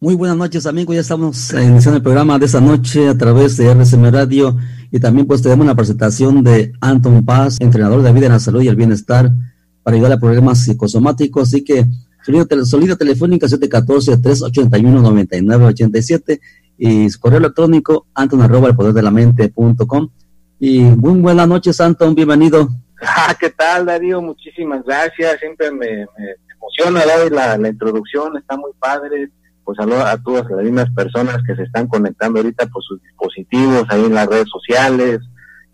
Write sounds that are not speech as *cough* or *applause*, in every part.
Muy buenas noches amigos, ya estamos iniciando el programa de esta noche a través de RCM Radio. Y también pues tenemos una presentación de Anton Paz, entrenador de vida en la salud y el bienestar para ayudar a problemas psicosomáticos, así que solida telefónica 714-381-9987 y su correo electrónico anton arroba el poder de la mente punto com. Y muy buenas noches Anton, bienvenido. *laughs* Ah, ¿qué tal Darío? Muchísimas gracias, siempre me, emociona la, la introducción, está muy padre pues saludo a todas las mismas personas que se están conectando ahorita por sus dispositivos, ahí en las redes sociales,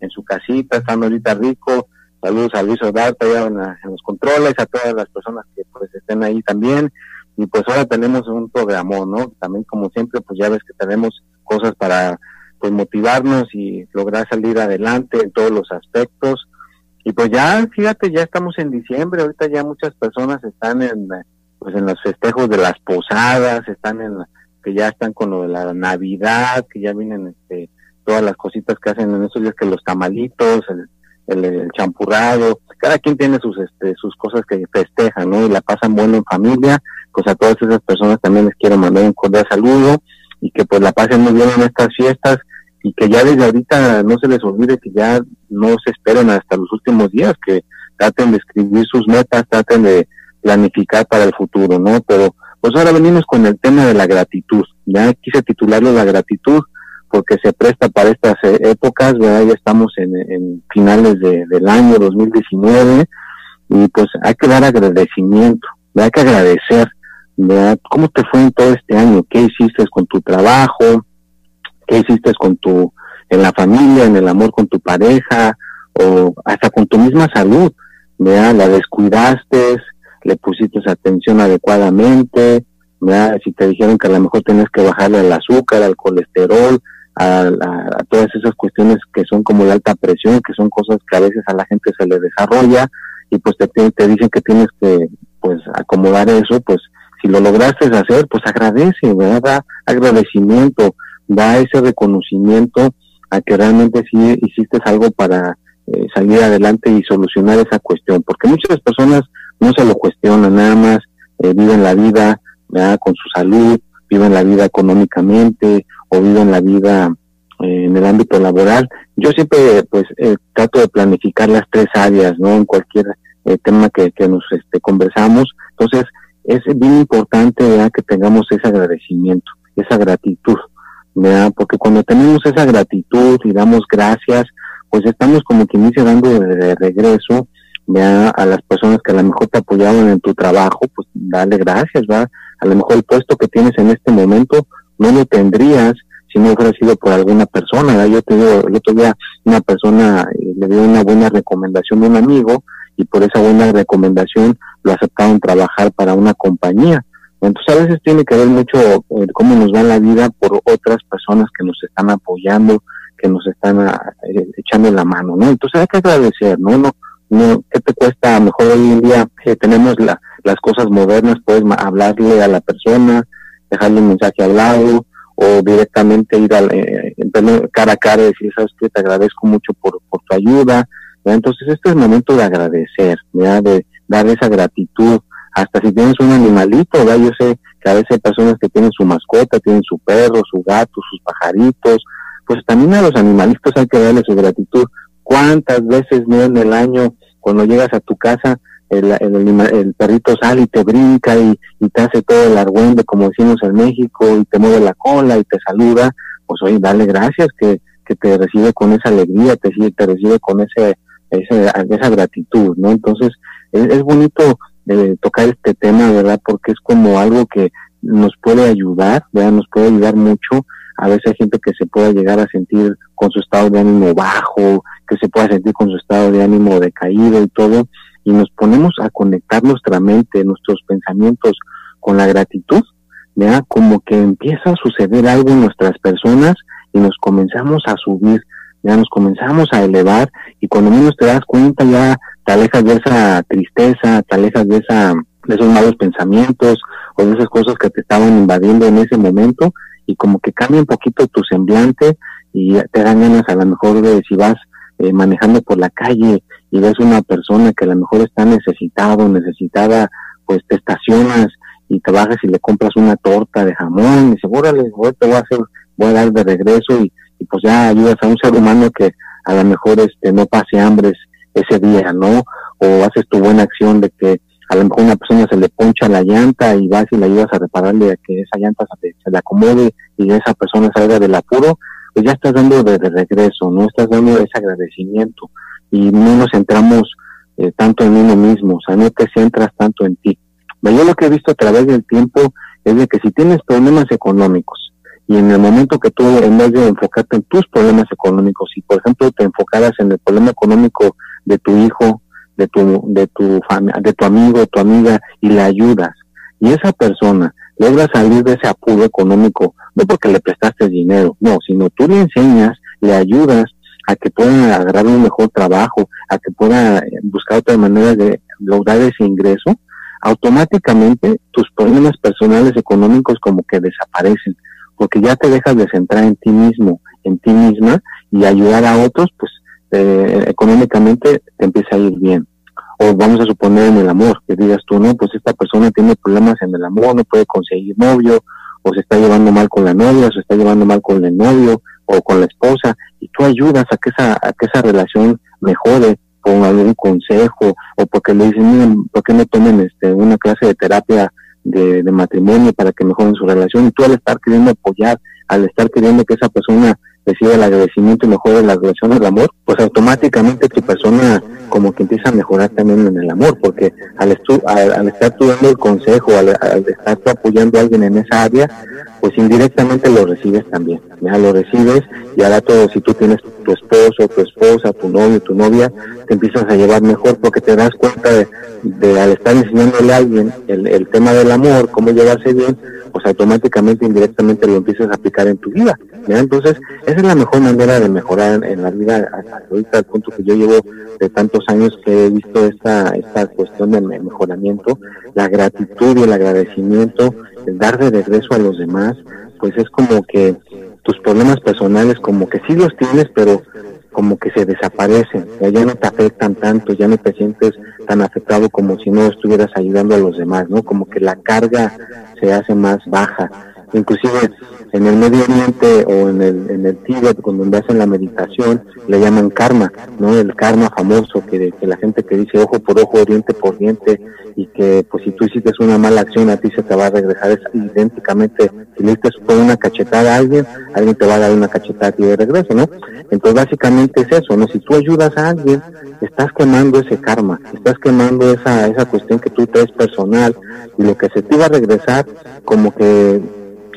en su casita, estando ahorita rico. Saludos a Luis Odarte allá en, los controles, a todas las personas que pues estén ahí también. Y pues ahora tenemos un programa, ¿no? También como siempre, pues ya ves que tenemos cosas para pues motivarnos y lograr salir adelante en todos los aspectos. Y pues ya, fíjate, ya estamos en diciembre, ahorita ya muchas personas están en pues en los festejos de las posadas, están en que ya están con lo de la Navidad, que ya vienen este todas las cositas que hacen en esos días que los tamalitos, el, el, champurrado, cada quien tiene sus este sus cosas que festejan, ¿no? Y la pasan bueno en familia, pues a todas esas personas también les quiero mandar un cordial saludo y que pues la pasen muy bien en estas fiestas y que ya desde ahorita no se les olvide que ya no se esperen hasta los últimos días, que traten de escribir sus metas, traten de planificar para el futuro, ¿no? Pero pues ahora venimos con el tema de la gratitud. Ya quise titularlo la gratitud porque se presta para estas eh, épocas, ¿verdad? Ya estamos en, finales del año 2019 y pues hay que dar agradecimiento, hay que agradecer, ¿verdad? ¿Cómo te fue en todo este año? ¿Qué hiciste con tu trabajo? ¿Qué hiciste con tu, en la familia, en el amor con tu pareja o hasta con tu misma salud? ¿verdad? La descuidaste, le pusiste atención adecuadamente, si te dijeron que a lo mejor tienes que bajarle al azúcar, al colesterol, a, todas esas cuestiones que son como la alta presión, que son cosas que a veces a la gente se le desarrolla y pues te, te dicen que tienes que pues acomodar eso, pues si lo lograste hacer, pues agradece, ¿verdad? Da agradecimiento, da ese reconocimiento a que realmente sí hiciste algo para eh, salir adelante y solucionar esa cuestión, porque muchas personas no se lo cuestionan, nada más eh, viven la vida con su salud, viven la vida económicamente o viven la vida eh, en el ámbito laboral. Yo siempre pues eh, trato de planificar las tres áreas, ¿no? En cualquier tema que, que nos este, conversamos. Entonces, es bien importante que tengamos ese agradecimiento, esa gratitud, ¿verdad? porque cuando tenemos esa gratitud y damos gracias, pues estamos como quien dice dando de regreso vea a las personas que a lo mejor te apoyaron en tu trabajo, pues dale gracias, va. A lo mejor el puesto que tienes en este momento no lo tendrías si no hubiera sido por alguna persona. Yo te digo, el otro día una persona eh, le dio una buena recomendación de un amigo y por esa buena recomendación lo aceptaron trabajar para una compañía. Entonces a veces tiene que ver mucho eh, cómo nos va la vida por otras personas que nos están apoyando, que nos están ah, eh, echando la mano, ¿no? Entonces hay que agradecer, ¿no? No, no, ¿qué te cuesta? A lo mejor hoy en día que tenemos la, las cosas modernas, puedes hablarle a la persona, dejarle un mensaje hablado o directamente ir a, eh, cara a cara y decir, sabes que te agradezco mucho por, tu ayuda. Entonces, este es el momento de agradecer, de dar esa gratitud. Hasta si tienes un animalito, ¿verdad? yo sé que a veces hay personas que tienen su mascota, tienen su perro, su gato, sus pajaritos, pues también a los animalitos hay que darle su gratitud ¿Cuántas veces no en el año, cuando llegas a tu casa, el, el, perrito sale y te brinca y, te hace todo el argüende, como decimos en México, y te mueve la cola y te saluda? Pues oye, dale gracias que, que te recibe con esa alegría, te, te recibe con ese, ese, esa gratitud, ¿no? Entonces, es, es bonito eh, tocar este tema, ¿verdad? Porque es como algo que nos puede ayudar, ¿verdad? Nos puede ayudar mucho. A veces hay gente que se puede llegar a sentir con su estado de ánimo bajo, que se pueda sentir con su estado de ánimo decaído y todo, y nos ponemos a conectar nuestra mente, nuestros pensamientos con la gratitud, ¿ya? como que empieza a suceder algo en nuestras personas y nos comenzamos a subir, ya nos comenzamos a elevar y cuando menos te das cuenta ya te alejas de esa tristeza, te alejas de esa de esos malos pensamientos o de esas cosas que te estaban invadiendo en ese momento y como que cambia un poquito tu semblante y te dan ganas a lo mejor de si vas eh, manejando por la calle y ves una persona que a lo mejor está necesitado, necesitada, pues te estacionas y te bajas y le compras una torta de jamón y dices, órale, voy a hacer, voy a dar de regreso y, pues ya ayudas a un ser humano que a lo mejor este no pase hambre ese día, ¿no? O haces tu buena acción de que a lo mejor una persona se le poncha la llanta y vas y le ayudas a repararle a que esa llanta se, le acomode y esa persona salga del apuro, pues ya estás dando de, regreso, no estás dando ese agradecimiento y no nos centramos eh, tanto en uno mismo, o sea, no te centras tanto en ti. Yo lo que he visto a través del tiempo es de que si tienes problemas económicos y en el momento que tú, en vez de enfocarte en tus problemas económicos, y por ejemplo te enfocaras en el problema económico de tu hijo, de tu, de tu de tu amigo, tu amiga, y le ayudas, y esa persona logra salir de ese apuro económico, no porque le prestaste dinero, no, sino tú le enseñas, le ayudas a que pueda agarrar un mejor trabajo, a que pueda buscar otra manera de lograr ese ingreso, automáticamente tus problemas personales económicos como que desaparecen, porque ya te dejas de centrar en ti mismo, en ti misma, y ayudar a otros, pues eh, económicamente te empieza a ir bien. O vamos a suponer en el amor, que digas tú, no, pues esta persona tiene problemas en el amor, no puede conseguir novio, o se está llevando mal con la novia, o se está llevando mal con el novio, o con la esposa, y tú ayudas a que esa, a que esa relación mejore con algún consejo, o porque le dicen, miren, ¿por qué no tomen este, una clase de terapia de, de matrimonio para que mejoren su relación? Y tú al estar queriendo apoyar, al estar queriendo que esa persona recibe el agradecimiento y mejora la relación del amor, pues automáticamente tu persona como que empieza a mejorar también en el amor, porque al, al, estar tú dando el consejo, al, estar tú apoyando a alguien en esa área, pues indirectamente lo recibes también, ya lo recibes y ahora todo, si tú tienes tu esposo, tu esposa, tu novio, tu novia, te empiezas a llevar mejor porque te das cuenta de, al estar enseñándole a alguien el, el tema del amor, cómo llevarse bien, pues automáticamente, indirectamente lo empiezas a aplicar en tu vida. Entonces, esa es la mejor manera de mejorar en, la vida hasta ahorita, al punto que yo llevo de tantos años que he visto esta, esta cuestión de mejoramiento, la gratitud y el agradecimiento, el dar de regreso a los demás, pues es como que tus problemas personales como que sí los tienes, pero como que se desaparecen, ya no te afectan tanto, ya no te sientes tan afectado como si no estuvieras ayudando a los demás, ¿no? Como que la carga se hace más baja. Inclusive en el Medio Oriente o en el, en el Tíbet, cuando hacen la meditación, le llaman karma, ¿no? El karma famoso, que, la gente que dice ojo por ojo, diente por diente, y que pues si tú hiciste una mala acción a ti se te va a regresar es idénticamente, si le diste una cachetada a alguien, alguien te va a dar una cachetada a ti de regreso, ¿no? Entonces básicamente es eso, ¿no? Si tú ayudas a alguien, estás quemando ese karma, estás quemando esa, esa cuestión que tú traes personal, y lo que se te iba a regresar, como que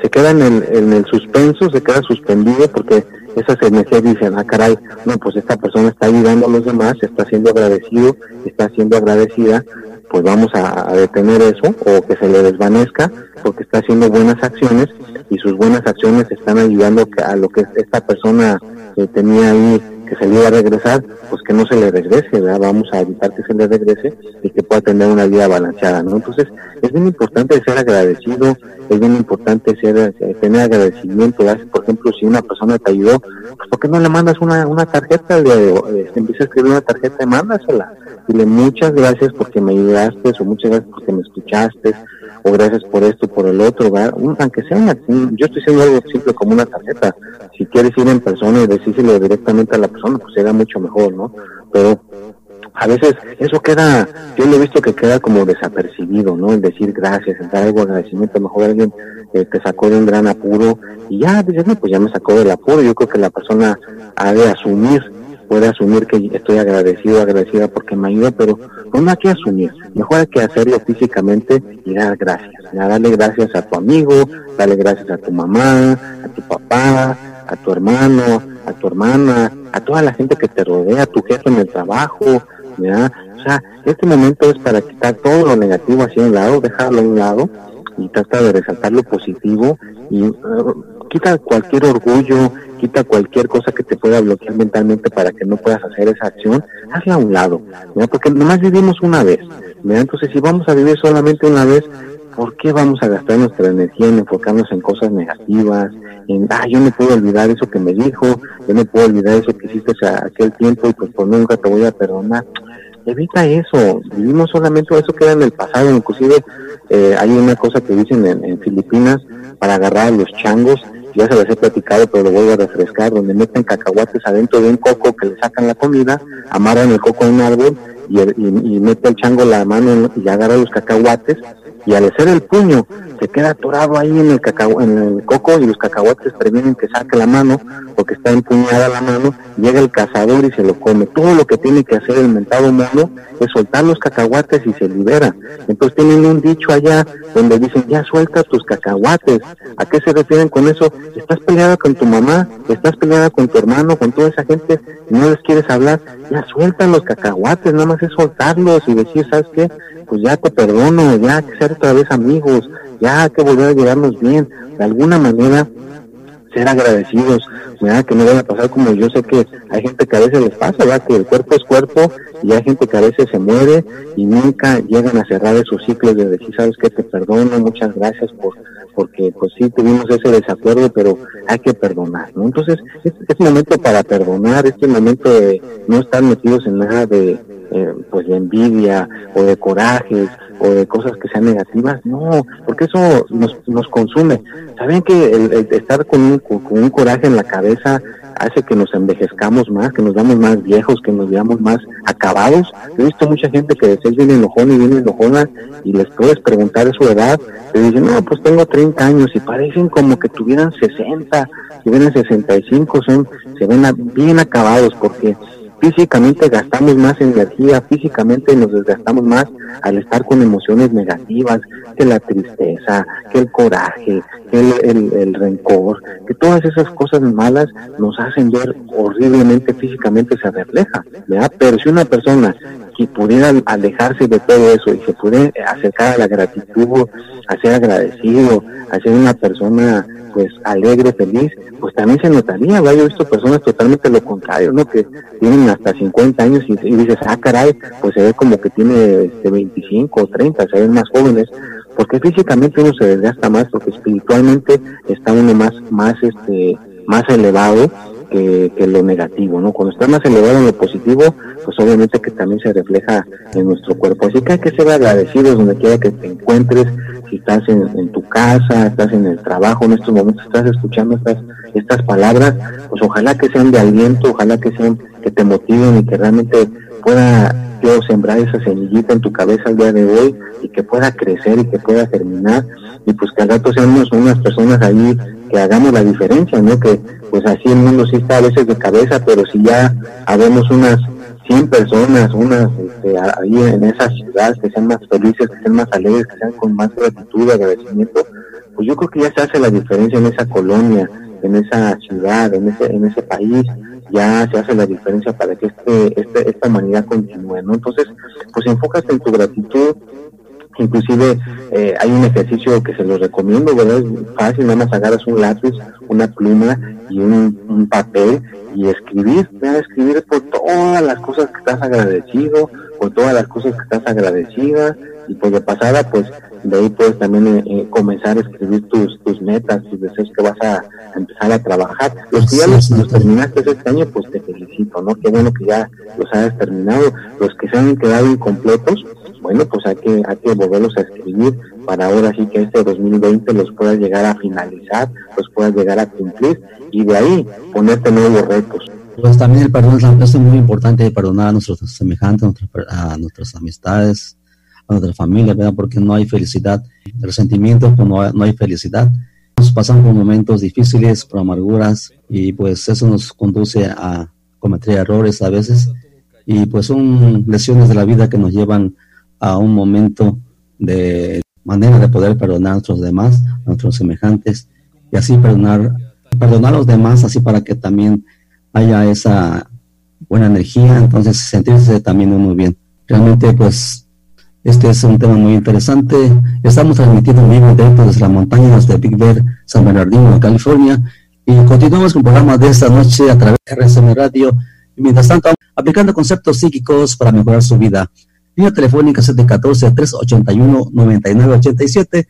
se queda en el, en el suspenso, se queda suspendido porque esas energías dicen, ah caray, no, pues esta persona está ayudando a los demás, está siendo agradecido, está siendo agradecida, pues vamos a, detener eso o que se le desvanezca porque está haciendo buenas acciones y sus buenas acciones están ayudando a lo que esta persona que tenía ahí que se le iba a regresar, pues que no se le regrese, ¿verdad? Vamos a evitar que se le regrese y que pueda tener una vida balanceada, ¿no? Entonces, es bien importante ser agradecido, es bien importante ser, eh, tener agradecimiento, Por ejemplo, si una persona te ayudó, pues ¿por qué no le mandas una, una tarjeta? Le, eh, empieza a escribir una tarjeta y mándasela. Dile muchas gracias porque me ayudaste, o muchas gracias porque me escuchaste, o gracias por esto, por el otro, aunque sea, yo estoy haciendo algo simple como una tarjeta. Si quieres ir en persona y decírselo directamente a la persona, pues será mucho mejor, ¿no? Pero a veces eso queda, yo lo he visto que queda como desapercibido, ¿no? El decir gracias, el dar algo agradecimiento, mejor alguien eh, te sacó de un gran apuro y ya dices, no, pues ya me sacó del apuro, yo creo que la persona ha de asumir puede asumir que estoy agradecido, agradecida porque me ayuda, pero no hay que asumir, mejor hay que hacerlo físicamente y dar gracias, darle gracias a tu amigo, darle gracias a tu mamá, a tu papá, a tu hermano, a tu hermana, a toda la gente que te rodea, a tu jefe en el trabajo, ¿ya? O sea, este momento es para quitar todo lo negativo hacia un lado, dejarlo a un lado y trata de resaltar lo positivo y eh, quita cualquier orgullo, quita cualquier cosa que te pueda bloquear mentalmente para que no puedas hacer esa acción, hazla a un lado, porque nomás vivimos una vez. Entonces, si vamos a vivir solamente una vez, ¿por qué vamos a gastar nuestra energía en enfocarnos en cosas negativas? En, ah, yo no puedo olvidar eso que me dijo, yo no puedo olvidar eso que hiciste a aquel tiempo y pues por nunca te voy a perdonar. Evita eso, vivimos solamente eso queda en el pasado, inclusive eh, hay una cosa que dicen en, Filipinas para agarrar a los changos, ya se les he platicado, pero lo vuelvo a refrescar, donde meten cacahuates adentro de un coco que le sacan la comida, amarran el coco a un árbol y, y, mete el chango la mano y agarra los cacahuates y al hacer el puño se queda atorado ahí en el, cacao, en el coco y los cacahuates previenen que saque la mano porque está empuñada la mano, llega el cazador y se lo come. Todo lo que tiene que hacer el mentado mono es soltar los cacahuates y se libera. Entonces tienen un dicho allá donde dicen, ya suelta tus cacahuates. ¿A qué se refieren con eso? Estás peleada con tu mamá, estás peleada con tu hermano, con toda esa gente, no les quieres hablar, ya suelta los cacahuates, nada más es soltarlos y decir, ¿sabes qué? Pues ya te perdono, ya que ser otra vez amigos, ya que volver a llevarnos bien. De alguna manera, ser agradecidos, que no van a pasar como yo sé que hay gente que a veces les pasa, ¿verdad? que el cuerpo es cuerpo y hay gente que a veces se muere y nunca llegan a cerrar esos ciclos de decir, sabes que te perdono, muchas gracias por porque pues sí tuvimos ese desacuerdo, pero hay que perdonar, ¿no? Entonces, es, es momento para perdonar, este momento de no estar metidos en nada de, eh, pues de envidia o de corajes o de cosas que sean negativas, no, porque eso nos, nos consume. ¿Saben que el, estar con un, con un coraje en la cabeza hace que nos envejezcamos más, que nos damos más viejos, que nos veamos más acabados? He visto mucha gente que después viene enojona y viene enojona y les puedes preguntar su edad, te dicen, no, pues tengo 30 años y parecen como que tuvieran 60, si vienen 65, son, se ven bien acabados porque físicamente gastamos más energía, físicamente nos desgastamos más al estar con emociones negativas, que la tristeza, que el coraje, que el, rencor, que todas esas cosas malas nos hacen ver horriblemente físicamente se refleja, ¿verdad? Pero si una persona que pudiera alejarse de todo eso y se pudiera acercar a la gratitud, a ser agradecido, a ser una persona pues alegre, feliz, pues también se notaría, Yo he visto personas totalmente lo contrario, ¿no? Que tienen hasta 50 años y, dices, ah, caray, pues se ve como que tiene este, 25 o 30, se ven más jóvenes, porque físicamente uno se desgasta más, porque espiritualmente está uno más, más, este, más elevado que, que, lo negativo, ¿no? Cuando está más elevado en lo positivo, pues obviamente que también se refleja en nuestro cuerpo. Así que hay que ser agradecidos donde quiera que te encuentres, si estás en, tu casa, estás en el trabajo, en estos momentos estás escuchando estas, estas palabras, pues ojalá que sean de aliento, ojalá que sean, que te motiven y que realmente pueda yo sembrar esa semillita en tu cabeza el día de hoy y que pueda crecer y que pueda terminar y pues que al rato seamos unas personas ahí que hagamos la diferencia, ¿no? Que pues así el mundo sí está a veces de cabeza, pero si ya habemos unas 100 personas, unas este, ahí en esa ciudad que sean más felices, que sean más alegres, que sean con más gratitud, agradecimiento, pues yo creo que ya se hace la diferencia en esa colonia, en esa ciudad, en ese, en ese país, ya se hace la diferencia para que este, este, esta humanidad continúe, ¿no? Entonces, pues enfócate en tu gratitud, inclusive eh, hay un ejercicio que se los recomiendo, ¿verdad? Es fácil, nada más agarras un lápiz, una pluma y un, un papel y escribir, escribir por todas las cosas que estás agradecido, por todas las cosas que estás agradecida y por de pasada pues de ahí puedes también eh, eh, comenzar a escribir tus, tus metas, tus deseos que vas a, empezar a trabajar. Los que ya los, terminaste este año, pues te felicito, ¿no? Qué bueno que ya los hayas terminado. Los que se han quedado incompletos, bueno, pues hay que, hay que volverlos a escribir para ahora sí que este 2020 los puedas llegar a finalizar, los puedas llegar a cumplir y de ahí ponerte nuevos retos. Pues también el perdón es muy importante perdonar a nuestros semejantes, a nuestras amistades, a nuestra familia, ¿verdad? Porque no hay felicidad, resentimiento, pues no hay felicidad. Nos pasan por momentos difíciles, por amarguras, y pues eso nos conduce a cometer errores a veces, y pues son lesiones de la vida que nos llevan a un momento de manera de poder perdonar a nuestros demás, a nuestros semejantes, y así perdonar, perdonar a los demás, así para que también haya esa buena energía, entonces sentirse también muy bien. Realmente, pues, Este es un tema muy interesante. Estamos transmitiendo en vivo directo desde las montañas de Big Bear, San Bernardino, California. Y continuamos con el programa de esta noche a través de RSM Radio. Y mientras tanto, aplicando conceptos psíquicos para mejorar su vida. Línea telefónica 714-381-9987.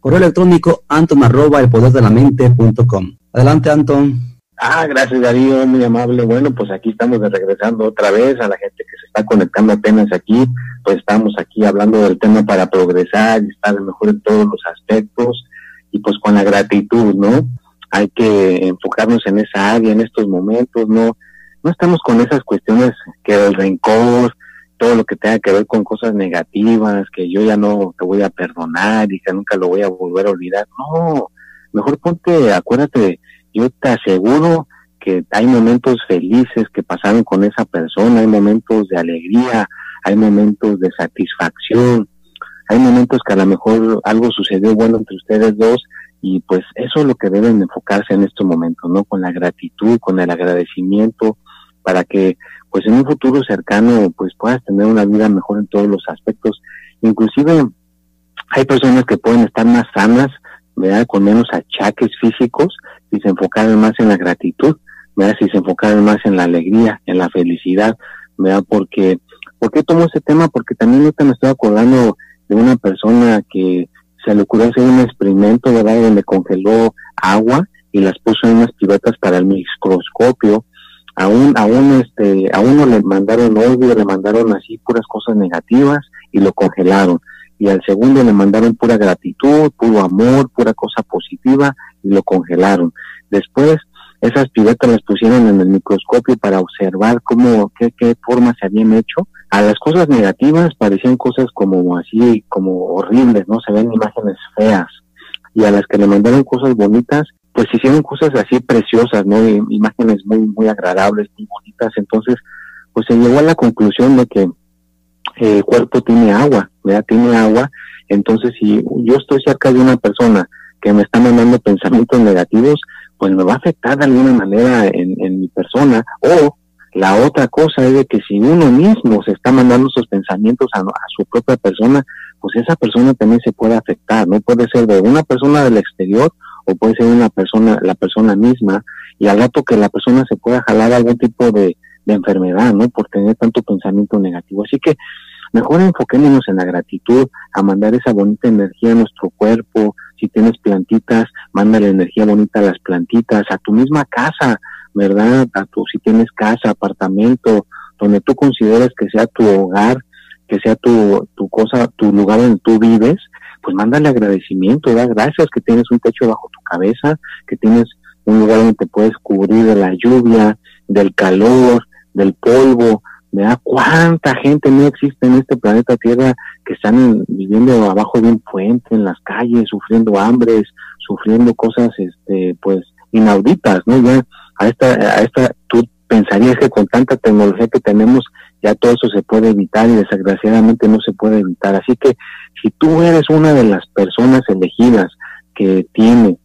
Correo electrónico anton arroba el poder de la mente.com. Adelante, Anton. Ah, gracias Darío, muy amable. Bueno, pues aquí estamos regresando otra vez a la gente que se está conectando apenas aquí. Pues estamos aquí hablando del tema para progresar y estar mejor en todos los aspectos y pues con la gratitud, ¿no? Hay que enfocarnos en esa área en estos momentos, ¿no? No estamos con esas cuestiones que el rencor, todo lo que tenga que ver con cosas negativas, que yo ya no te voy a perdonar y que nunca lo voy a volver a olvidar. No, mejor ponte, acuérdate yo te aseguro que hay momentos felices que pasaron con esa persona, hay momentos de alegría, hay momentos de satisfacción, hay momentos que a lo mejor algo sucedió bueno entre ustedes dos y pues eso es lo que deben enfocarse en estos momentos, ¿no? Con la gratitud, con el agradecimiento, para que pues en un futuro cercano pues puedas tener una vida mejor en todos los aspectos. Inclusive hay personas que pueden estar más sanas, ¿verdad? Con menos achaques físicos si se enfocaran más en la gratitud, ¿verdad? Si se enfocaran más en la alegría, en la felicidad, ¿verdad? Porque, ¿por qué tomo ese tema? Porque también ahorita me estoy acordando de una persona que se le ocurrió hacer un experimento, ¿verdad? Donde congeló agua y las puso en unas pibetas para el microscopio. A, un, a, un, este, a uno le mandaron odio, le mandaron así puras cosas negativas y lo congelaron y al segundo le mandaron pura gratitud, puro amor, pura cosa positiva y lo congelaron. Después esas pibetas las pusieron en el microscopio para observar cómo, qué, qué formas se habían hecho. A las cosas negativas parecían cosas como así, como horribles, ¿no? Se ven imágenes feas. Y a las que le mandaron cosas bonitas, pues hicieron cosas así preciosas, ¿no? Imágenes muy, muy agradables, muy bonitas. Entonces, pues se llegó a la conclusión de que el cuerpo tiene agua, ¿verdad? Tiene agua. Entonces, si yo estoy cerca de una persona que me está mandando pensamientos negativos, pues me va a afectar de alguna manera en, en mi persona. O la otra cosa es de que si uno mismo se está mandando esos pensamientos a, a, su propia persona, pues esa persona también se puede afectar, no puede ser de una persona del exterior o puede ser una persona, la persona misma, y al rato que la persona se pueda jalar algún tipo de, de enfermedad, ¿no? Por tener tanto pensamiento negativo. Así que mejor enfoquémonos en la gratitud, a mandar esa bonita energía a nuestro cuerpo. Si tienes plantitas, mándale energía bonita a las plantitas, a tu misma casa, ¿verdad? A tu, si tienes casa, apartamento, donde tú consideres que sea tu hogar, que sea tu, tu cosa, tu lugar donde tú vives, pues mándale agradecimiento, da gracias que tienes un techo bajo tu cabeza, que tienes un lugar donde te puedes cubrir de la lluvia, del calor, del polvo, da ¿Cuánta gente no existe en este planeta Tierra que están viviendo abajo de un puente, en las calles, sufriendo hambres, sufriendo cosas, este, pues, inauditas, ¿no? Ya a esta, a esta, tú pensarías que con tanta tecnología que tenemos, ya todo eso se puede evitar y desgraciadamente no se puede evitar. Así que si tú eres una de las personas elegidas que tiene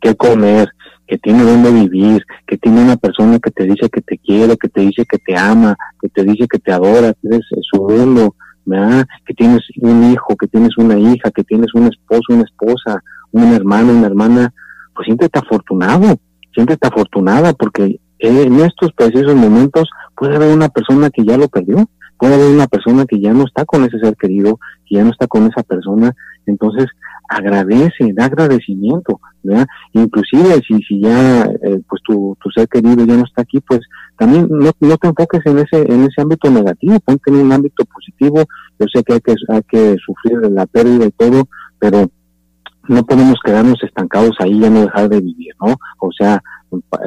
que comer, que tiene donde vivir, que tiene una persona que te dice que te quiere, que te dice que te ama, que te dice que te adora, que eres su mundo, ¿verdad? que tienes un hijo, que tienes una hija, que tienes un esposo, una esposa, un hermano, una hermana, pues siéntete afortunado, siéntete afortunada porque en estos precisos momentos puede haber una persona que ya lo perdió, puede haber una persona que ya no está con ese ser querido, que ya no está con esa persona, entonces agradece, da agradecimiento, ¿verdad? Inclusive si, si ya eh, pues tu, tu ser querido ya no está aquí, pues también no, no te enfoques en ese, en ese ámbito negativo, ponte en un ámbito positivo, yo sé que hay que, hay que sufrir la pérdida y todo, pero no podemos quedarnos estancados ahí, ya no dejar de vivir, ¿no? O sea,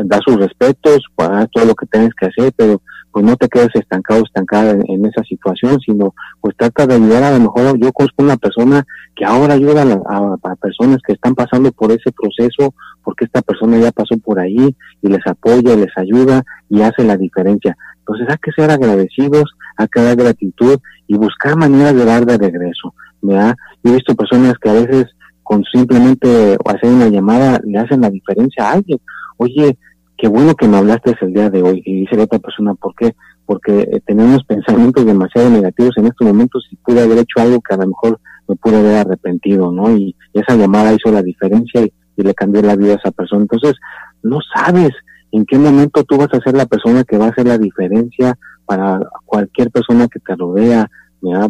da sus respetos, haz todo lo que tienes que hacer, pero pues no te quedes estancado, estancada en, esa situación, sino pues trata de ayudar a lo mejor, yo conozco una persona que ahora ayuda a, personas que están pasando por ese proceso, porque esta persona ya pasó por ahí y les apoya, les ayuda y hace la diferencia. Entonces hay que ser agradecidos, hay que dar gratitud y buscar maneras de dar de regreso, ¿verdad? Yo he visto personas que a veces con simplemente hacer una llamada le hacen la diferencia a alguien. Oye, qué bueno que me hablaste el día de hoy. Y dice la otra persona, ¿por qué? porque eh, tenemos pensamientos demasiado negativos en estos momentos y pude haber hecho algo que a lo mejor me pude haber arrepentido, ¿no? Y, esa llamada hizo la diferencia y, le cambió la vida a esa persona. Entonces, no sabes en qué momento tú vas a ser la persona que va a hacer la diferencia para cualquier persona que te rodea,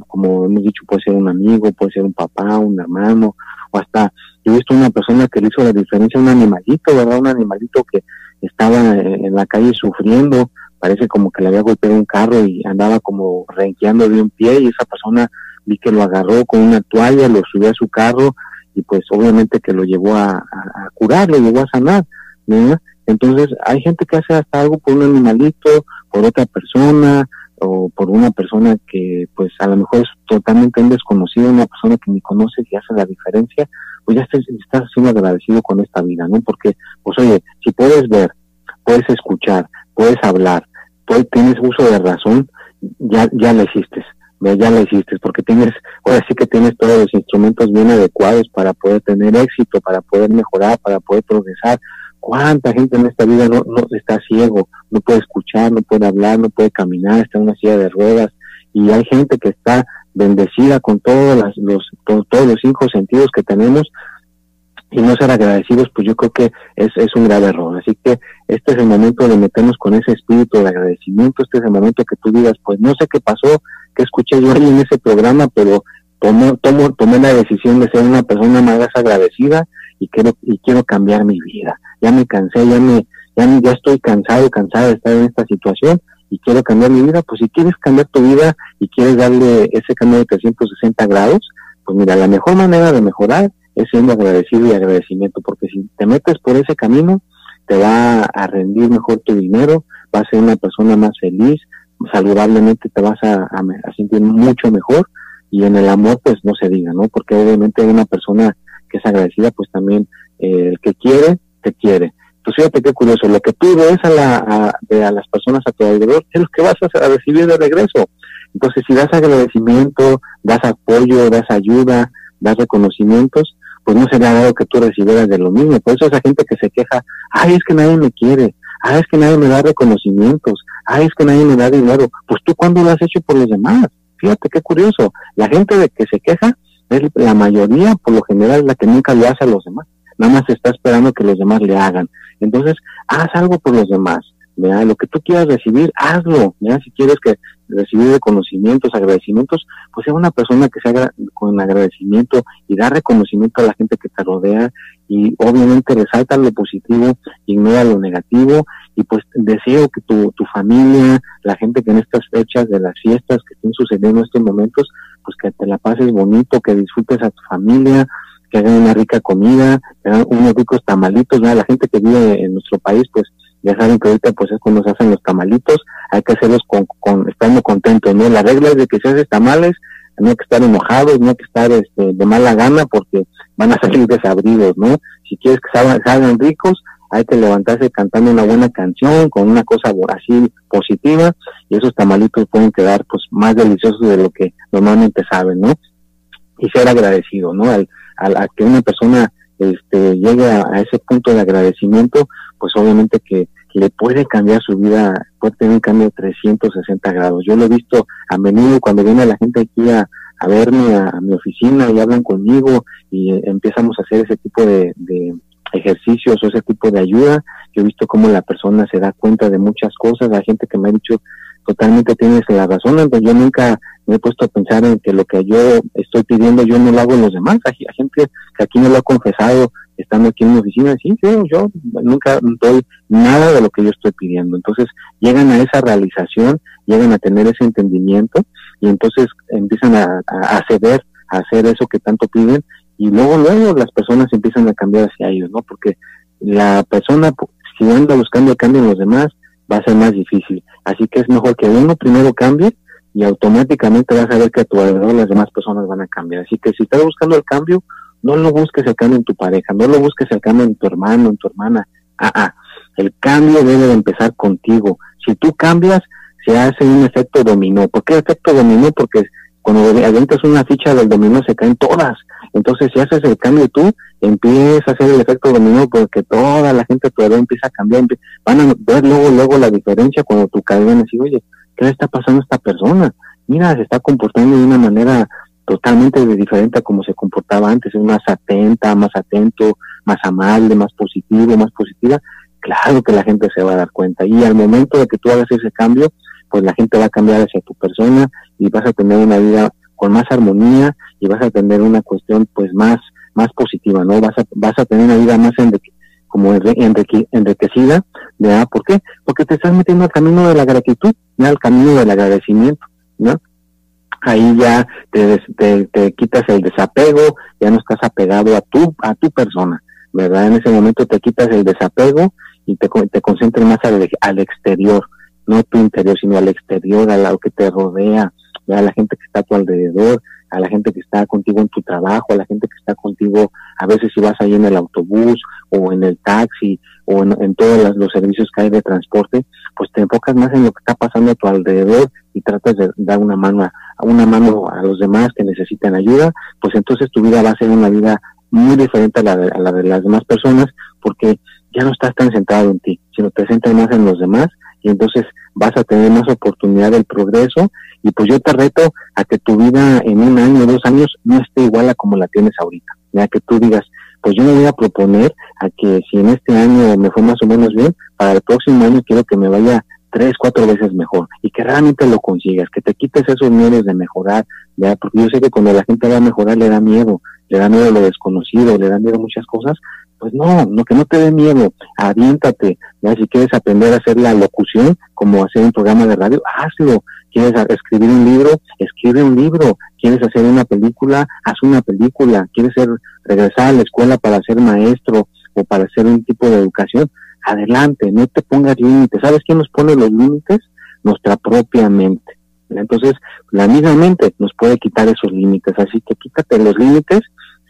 como hemos dicho, puede ser un amigo, puede ser un papá, un hermano, o hasta yo he visto una persona que le hizo la diferencia, un animalito, ¿verdad? Un animalito que estaba en la calle sufriendo, parece como que le había golpeado un carro y andaba como renqueando de un pie y esa persona vi que lo agarró con una toalla, lo subió a su carro y pues obviamente que lo llevó a, a, curar, lo llevó a sanar, Entonces hay gente que hace hasta algo por un animalito, por otra persona, o por una persona que pues a lo mejor es totalmente un desconocido, una persona que ni conoces y hace la diferencia, pues ya estás, estás siendo agradecido con esta vida, ¿no? Porque, pues oye, si puedes ver, puedes escuchar, puedes hablar, puedes, tienes uso de razón, ya, ya lo hiciste, ya lo hiciste, porque tienes, ahora sí que tienes todos los instrumentos bien adecuados para poder tener éxito, para poder mejorar, para poder progresar, ¿Cuánta gente en esta vida no, no está ciego, no puede escuchar, no puede hablar, no puede caminar, está en una silla de ruedas? Y hay gente que está bendecida con todos los, todos los cinco sentidos que tenemos y no ser agradecidos, pues yo creo que es, es un grave error. Así que este es el momento de meternos con ese espíritu de agradecimiento, este es el momento que tú digas, pues no sé qué pasó, qué escuché yo ahí en ese programa, pero tomo, tomo, tomé la decisión de ser una persona más agradecida y quiero, y quiero cambiar mi vida. Ya me cansé, ya me, ya, ya estoy cansado, cansada de estar en esta situación y quiero cambiar mi vida. Pues si quieres cambiar tu vida y quieres darle ese cambio de 360 grados, pues mira, la mejor manera de mejorar es siendo agradecido y agradecimiento, porque si te metes por ese camino, te va a rendir mejor tu dinero, vas a ser una persona más feliz, saludablemente te vas a, a sentir mucho mejor y en el amor pues no se diga, ¿no? Porque obviamente una persona que es agradecida pues también eh, el que quiere, te quiere. Entonces fíjate qué curioso, lo que tú ves a, la, a, las personas a tu alrededor es lo que vas a, recibir de regreso. Entonces si das agradecimiento, das apoyo, das ayuda, das reconocimientos, pues no será algo que tú recibieras de lo mismo. Por eso esa gente que se queja, ay, es que nadie me quiere, ay, es que nadie me da reconocimientos, ay, es que nadie me da dinero. Pues tú cuándo lo has hecho por los demás. Fíjate qué curioso. La gente de que se queja es la mayoría, por lo general, la que nunca lo hace a los demás. Nada más está esperando que los demás le hagan. Entonces, haz algo por los demás. Lo que tú quieras recibir, hazlo. Si quieres que recibir reconocimientos, agradecimientos, pues sea una persona que se haga con agradecimiento y da reconocimiento a la gente que te rodea y obviamente resalta lo positivo, ignora lo negativo y pues deseo que tu, tu familia, la gente que en estas fechas de las fiestas que estén sucediendo en estos momentos, pues que te la pases bonito, que disfrutes a tu familia, que hagan una rica comida, que hagan unos ricos tamalitos, ¿no? La gente que vive en nuestro país, pues ya saben que ahorita pues es cuando se hacen los tamalitos, hay que hacerlos con, con estando contentos, ¿no? La regla es de que si haces tamales, no hay que estar enojados, no hay que estar este, de mala gana porque van a *laughs* salir desabridos, ¿no? Si quieres que salgan ricos, hay que levantarse cantando una buena canción, con una cosa así positiva, y esos tamalitos pueden quedar pues más deliciosos de lo que normalmente saben, ¿no? Y ser agradecido, ¿no? Al, a que una persona este, llegue a, ese punto de agradecimiento, pues obviamente que le puede cambiar su vida, puede tener un cambio de 360 grados. Yo lo he visto a menudo cuando viene la gente aquí a, verme a, mi oficina y hablan conmigo y eh, empezamos a hacer ese tipo de, de ejercicios o ese tipo de ayuda. Yo he visto cómo la persona se da cuenta de muchas cosas. La gente que me ha dicho totalmente tienes la razón, entonces yo nunca me he puesto a pensar en que lo que yo estoy pidiendo yo no lo hago los demás. Hay, gente que aquí no lo ha confesado estando aquí en mi oficina, sí, yo nunca doy nada de lo que yo estoy pidiendo. Entonces llegan a esa realización, llegan a tener ese entendimiento y entonces empiezan a, a, ceder, a hacer eso que tanto piden y luego, luego las personas empiezan a cambiar hacia ellos, ¿no? Porque la persona, si anda buscando el cambio en los demás, va a ser más difícil. Así que es mejor que uno primero cambie y automáticamente vas a ver que a tu alrededor las demás personas van a cambiar. Así que si estás buscando el cambio, no lo busques el cambio en tu pareja, no lo busques el cambio en tu hermano, en tu hermana. Ah, ah, el cambio debe de empezar contigo. Si tú cambias, se hace un efecto dominó. ¿Por qué efecto dominó? Porque cuando avientas una ficha del dominó se caen todas. Entonces, si haces el cambio tú, empieza a hacer el efecto dominó porque toda la gente todavía empieza a cambiar. Van a ver luego, luego la diferencia cuando tu cadena dice, oye, ¿qué le está pasando a esta persona? Mira, se está comportando de una manera totalmente diferente a como se comportaba antes, es más atenta, más atento, más amable, más positivo, más positiva, claro que la gente se va a dar cuenta. Y al momento de que tú hagas ese cambio, pues la gente va a cambiar hacia tu persona y vas a tener una vida con más armonía y vas a tener una cuestión pues más más positiva, ¿no? Vas a vas a tener una vida más como enriquecida, ¿verdad? ¿Por qué? Porque te estás metiendo al camino de la gratitud, ¿ya? al camino del agradecimiento, ¿no? Ahí ya te, te, te quitas el desapego, ya no estás apegado a tu a tu persona, ¿verdad? En ese momento te quitas el desapego y te, te concentras más al, al exterior, no tu interior, sino al exterior, a lo que te rodea, a la gente que está a tu alrededor, a la gente que está contigo en tu trabajo, a la gente que está contigo, a veces si vas ahí en el autobús o en el taxi o en, todos los, servicios que hay de transporte, pues te enfocas más en lo que está pasando a tu alrededor y tratas de dar una mano a, una mano a los demás que necesitan ayuda, pues entonces tu vida va a ser una vida muy diferente a la a la de las demás personas porque ya no estás tan centrado en ti, sino te centras más en los demás y entonces vas a tener más oportunidad del progreso y pues yo te reto a que tu vida en un año, dos años no esté igual a como la tienes ahorita, ya que tú digas, pues yo me voy a proponer a que si en este año me fue más o menos bien, para el próximo año quiero que me vaya tres, cuatro veces mejor y que realmente lo consigas, que te quites esos miedos de mejorar, ¿ya? porque yo sé que cuando la gente va a mejorar le da miedo, le da miedo lo desconocido, le da miedo muchas cosas, pues no, no que no te dé miedo, aviéntate, ¿ya? si quieres aprender a hacer la locución, como hacer un programa de radio, hazlo, quieres escribir un libro, escribe un libro, quieres hacer una película, haz una película, quieres ser, regresar a la escuela para ser maestro o para hacer un tipo de educación, adelante, no te pongas límites. ¿Sabes quién nos pone los límites? Nuestra propia mente. Entonces, la misma mente nos puede quitar esos límites, así que quítate los límites,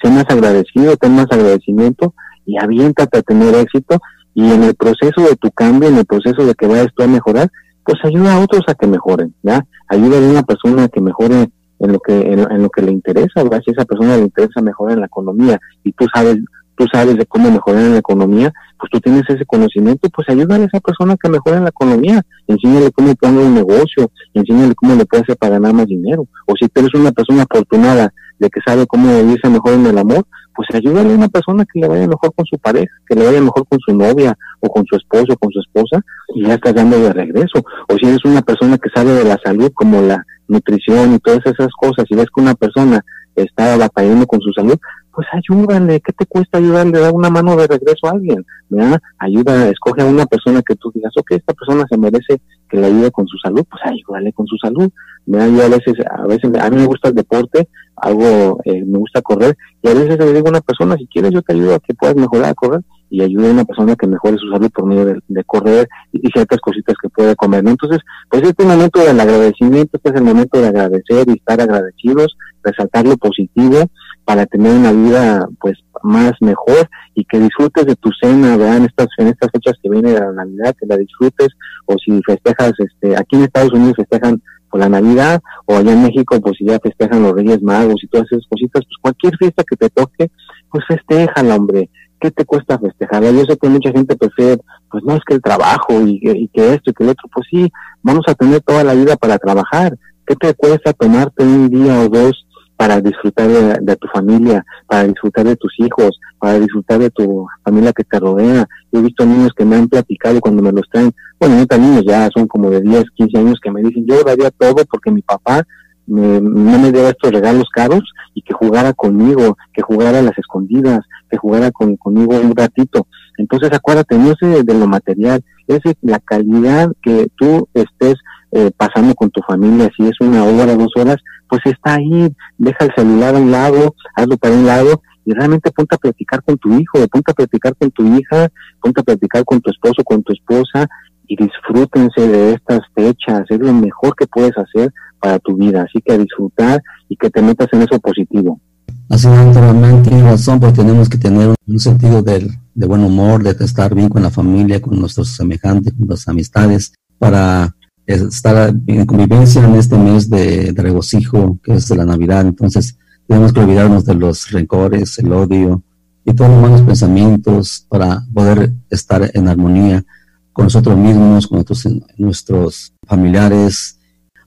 sé más agradecido, ten más agradecimiento y aviéntate a tener éxito y en el proceso de tu cambio, en el proceso de que vayas tú a mejorar, pues ayuda a otros a que mejoren, ¿ya? Ayuda a una persona a que mejore en lo que en, lo que le interesa, ¿verdad? Si esa persona le interesa mejorar en la economía y tú sabes tú sabes de cómo mejorar en la economía, pues tú tienes ese conocimiento, pues ayúdale a esa persona que mejore en la economía, enséñale cómo poner un negocio, enséñale cómo le puede hacer para ganar más dinero. O si tú eres una persona afortunada de que sabe cómo vivirse mejor en el amor, pues ayúdale a una persona que le vaya mejor con su pareja, que le vaya mejor con su novia o con su esposo o con su esposa y ya estás dando de regreso. O si eres una persona que sabe de la salud como la nutrición y todas esas cosas y ves que una persona está batallando con su salud, pues ayúdale, ¿qué te cuesta ayudarle, dar una mano de regreso a alguien? ¿verdad? Ayuda, escoge a una persona que tú digas, ok, esta persona se merece que le ayude con su salud, pues ayúdale con su salud. ¿verdad? Yo a veces, a veces, a mí me gusta el deporte, algo, eh, me gusta correr, y a veces le digo a una persona, si quieres yo te ayudo a que puedas mejorar a correr, y ayude a una persona que mejore su salud por medio de, correr y, ciertas cositas que puede comer. ¿no? Entonces, pues este momento del agradecimiento, este es el momento de agradecer y estar agradecidos, resaltar lo positivo, para tener una vida pues más mejor y que disfrutes de tu cena, ¿verdad? En estas, en estas fechas que viene la Navidad, que la disfrutes, o si festejas, este, aquí en Estados Unidos festejan por la Navidad, o allá en México, pues si ya festejan los Reyes Magos y todas esas cositas, pues cualquier fiesta que te toque, pues festejala, hombre. ¿Qué te cuesta festejarla? Yo sé que mucha gente prefiere, pues no es que el trabajo y, y que esto y que el otro, pues sí, vamos a tener toda la vida para trabajar. ¿Qué te cuesta tomarte un día o dos para disfrutar de, tu familia, para disfrutar de tus hijos, para disfrutar de tu familia que te rodea. Yo he visto niños que me han platicado cuando me los traen, bueno, no niños, ya son como de 10, 15 años que me dicen, yo daría todo porque mi papá me, no me diera estos regalos caros y que jugara conmigo, que jugara a las escondidas, que jugara con, conmigo un ratito. Entonces acuérdate, no es de lo material, es la calidad que tú estés eh, familia, si es una hora, dos horas, pues está ahí, deja el celular a un lado, hazlo para un lado y realmente ponte a platicar con tu hijo, ponte a platicar con tu hija, ponte a platicar con tu esposo, con tu esposa y disfrútense de estas fechas, es lo mejor que puedes hacer para tu vida, así que a disfrutar y que te metas en eso positivo. Así naturalmente tiene razón, pues tenemos que tener un sentido de, de buen humor, de estar bien con la familia, con nuestros semejantes, con nuestras amistades, para estar en convivencia en este mes de, regocijo que es de la Navidad. Entonces, tenemos que olvidarnos de los rencores, el odio y todos los malos pensamientos para poder estar en armonía con nosotros mismos, con nuestros, familiares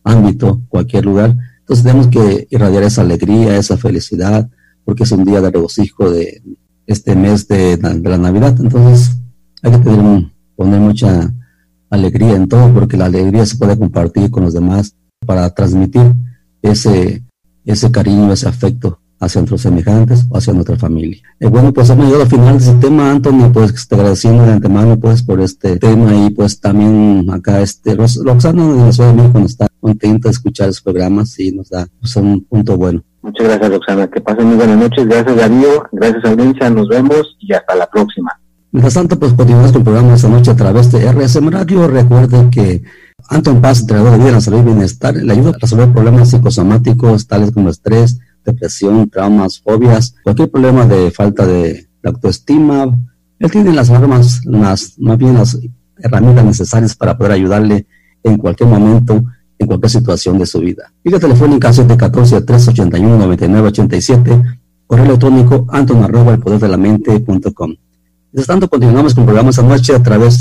ámbito, cualquier lugar. Entonces tenemos que irradiar esa alegría, esa felicidad, porque es un día de regocijo de este mes de, la Navidad. Entonces hay que tener, poner mucha alegría en todo, porque la alegría se puede compartir con los demás para transmitir ese, ese cariño, ese afecto hacia nuestros semejantes o hacia nuestra familia. Eh, bueno, pues hemos llegado al final de este tema, Antonio, pues te agradeciendo de antemano pues por este tema y pues también acá este Roxana de la Ciudad de México está contenta de escuchar los programas y nos da pues, un punto bueno. Muchas gracias Roxana, que pasen muy buenas noches, gracias Darío, gracias audiencia, nos vemos y hasta la próxima. Mientras tanto, pues continuamos con el programa esta noche a través de RSM Radio. Recuerden que Anton Paz, entrenador de vida en la salud y bienestar, le ayuda a resolver problemas psicosomáticos tales como estrés, depresión, traumas, fobias, cualquier problema de falta de autoestima. Él tiene las armas, las, más bien las herramientas necesarias para poder ayudarle en cualquier momento, en cualquier situación de su vida. Vía telefónica 714-381-9987, correo electrónico anton arroba el poder de la mente.com. Mientras tanto, continuamos con programas esta noche a través